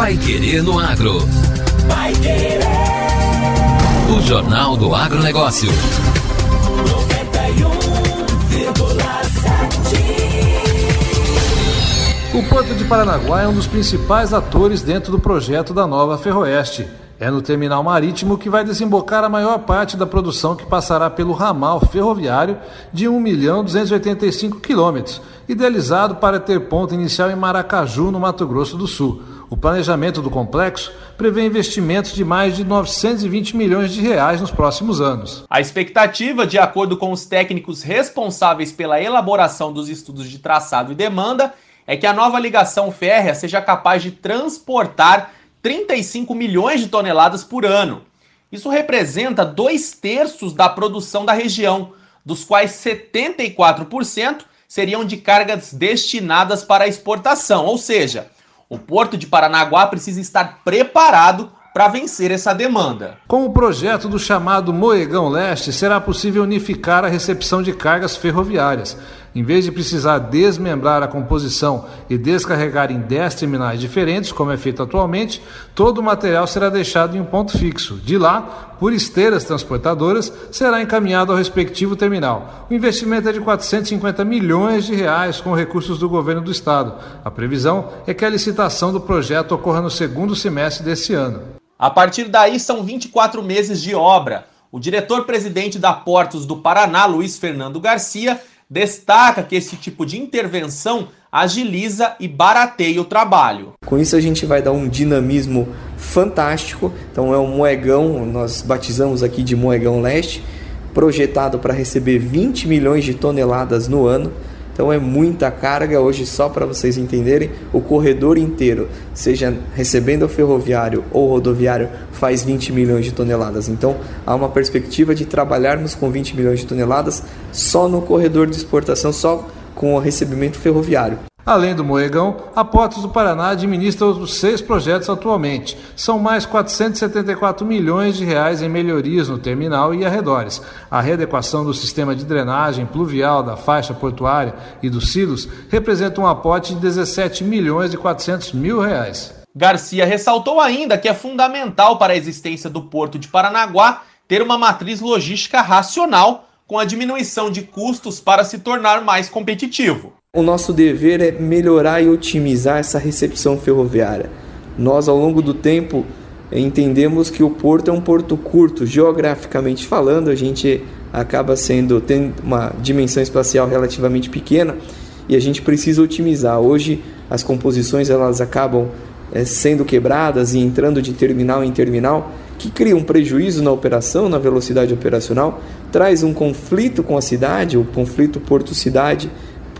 Pai Querer no Agro. Pai Querer. O Jornal do Agronegócio. 91,7. O Porto de Paranaguá é um dos principais atores dentro do projeto da nova Ferroeste. É no terminal marítimo que vai desembocar a maior parte da produção que passará pelo ramal ferroviário de 1 milhão 285 quilômetros, idealizado para ter ponto inicial em Maracaju, no Mato Grosso do Sul. O planejamento do complexo prevê investimentos de mais de 920 milhões de reais nos próximos anos. A expectativa, de acordo com os técnicos responsáveis pela elaboração dos estudos de traçado e demanda, é que a nova ligação férrea seja capaz de transportar 35 milhões de toneladas por ano. Isso representa dois terços da produção da região, dos quais 74% seriam de cargas destinadas para exportação, ou seja, o Porto de Paranaguá precisa estar preparado para vencer essa demanda. Com o projeto do chamado Moegão Leste, será possível unificar a recepção de cargas ferroviárias. Em vez de precisar desmembrar a composição e descarregar em 10 terminais diferentes, como é feito atualmente, todo o material será deixado em um ponto fixo. De lá, por esteiras transportadoras, será encaminhado ao respectivo terminal. O investimento é de 450 milhões de reais com recursos do governo do estado. A previsão é que a licitação do projeto ocorra no segundo semestre desse ano. A partir daí, são 24 meses de obra. O diretor-presidente da Portos do Paraná, Luiz Fernando Garcia, destaca que esse tipo de intervenção agiliza e barateia o trabalho. Com isso a gente vai dar um dinamismo fantástico. Então é um moegão, nós batizamos aqui de moegão leste, projetado para receber 20 milhões de toneladas no ano. Então é muita carga hoje, só para vocês entenderem, o corredor inteiro, seja recebendo o ferroviário ou rodoviário, faz 20 milhões de toneladas. Então há uma perspectiva de trabalharmos com 20 milhões de toneladas só no corredor de exportação, só com o recebimento ferroviário. Além do Moegão, a Portos do Paraná administra outros seis projetos atualmente. São mais 474 milhões de reais em melhorias no terminal e arredores. A readequação do sistema de drenagem pluvial da faixa portuária e dos silos representa um aporte de 17 milhões e 400 mil reais. Garcia ressaltou ainda que é fundamental para a existência do Porto de Paranaguá ter uma matriz logística racional com a diminuição de custos para se tornar mais competitivo. O nosso dever é melhorar e otimizar essa recepção ferroviária. Nós, ao longo do tempo, entendemos que o porto é um porto curto, geograficamente falando, a gente acaba sendo tem uma dimensão espacial relativamente pequena e a gente precisa otimizar. Hoje as composições elas acabam é, sendo quebradas e entrando de terminal em terminal, que cria um prejuízo na operação, na velocidade operacional, traz um conflito com a cidade, o conflito porto-cidade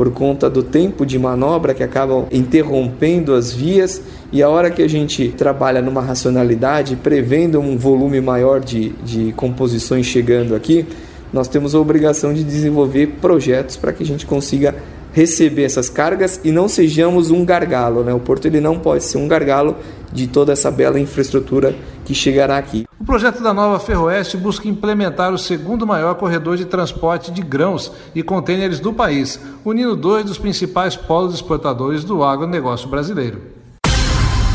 por conta do tempo de manobra que acabam interrompendo as vias e a hora que a gente trabalha numa racionalidade, prevendo um volume maior de, de composições chegando aqui, nós temos a obrigação de desenvolver projetos para que a gente consiga receber essas cargas e não sejamos um gargalo. Né? O porto ele não pode ser um gargalo de toda essa bela infraestrutura que chegará aqui. O projeto da nova Ferroeste busca implementar o segundo maior corredor de transporte de grãos e contêineres do país, unindo dois dos principais polos exportadores do agronegócio brasileiro.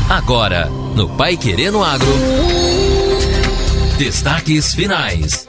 Agora, no Pai Querendo Agro, destaques finais.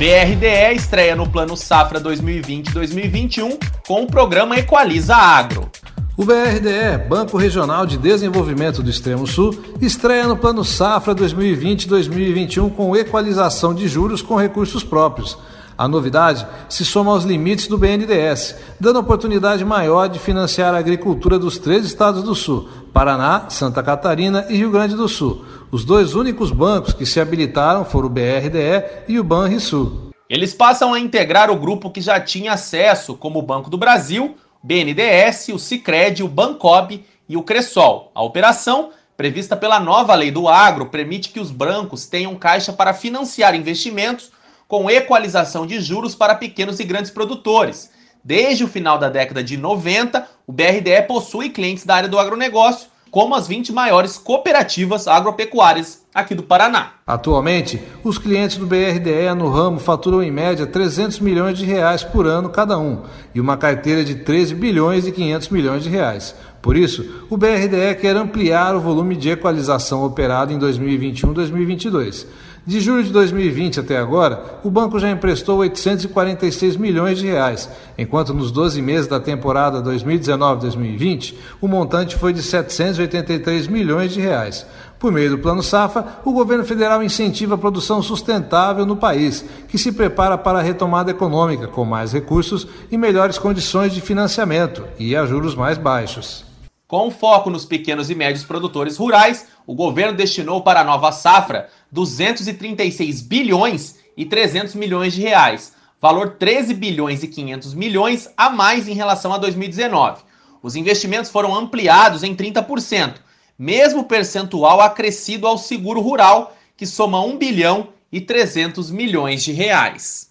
BRDE estreia no Plano Safra 2020-2021 com o programa Equaliza Agro. O BRDE, Banco Regional de Desenvolvimento do Extremo Sul, estreia no Plano Safra 2020-2021 com equalização de juros com recursos próprios. A novidade se soma aos limites do BNDES, dando oportunidade maior de financiar a agricultura dos três estados do Sul, Paraná, Santa Catarina e Rio Grande do Sul. Os dois únicos bancos que se habilitaram foram o BRDE e o Banrisul. Eles passam a integrar o grupo que já tinha acesso, como o Banco do Brasil, BNDES, o Sicredi, o Bancob e o Cressol. A operação, prevista pela nova lei do agro, permite que os bancos tenham caixa para financiar investimentos com equalização de juros para pequenos e grandes produtores. Desde o final da década de 90, o BRDE possui clientes da área do agronegócio, como as 20 maiores cooperativas agropecuárias aqui do Paraná. Atualmente, os clientes do BRDE no ramo faturam em média 300 milhões de reais por ano cada um e uma carteira de 13 bilhões e 500 milhões de reais. Por isso, o BRDE quer ampliar o volume de equalização operado em 2021-2022. De julho de 2020 até agora, o banco já emprestou 846 milhões de reais, enquanto nos 12 meses da temporada 2019-2020, o montante foi de 783 milhões de reais. Por meio do Plano Safra, o governo federal incentiva a produção sustentável no país, que se prepara para a retomada econômica com mais recursos e melhores condições de financiamento e a juros mais baixos. Com foco nos pequenos e médios produtores rurais, o governo destinou para a nova safra 236 bilhões e 300 milhões de reais, valor 13 bilhões e 500 milhões a mais em relação a 2019. Os investimentos foram ampliados em 30%, mesmo percentual acrescido ao seguro rural, que soma 1 bilhão e 300 milhões de reais.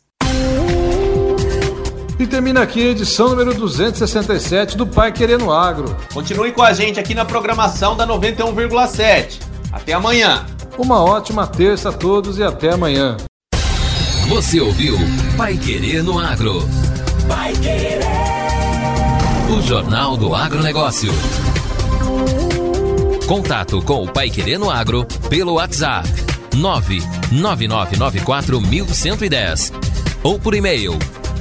E termina aqui a edição número 267 do Pai Querendo Agro. Continue com a gente aqui na programação da 91,7. Até amanhã. Uma ótima terça a todos e até amanhã. Você ouviu Pai Querendo Agro. Pai Querer. O Jornal do Agronegócio. Contato com o Pai Querendo Agro pelo WhatsApp 999941110 ou por e-mail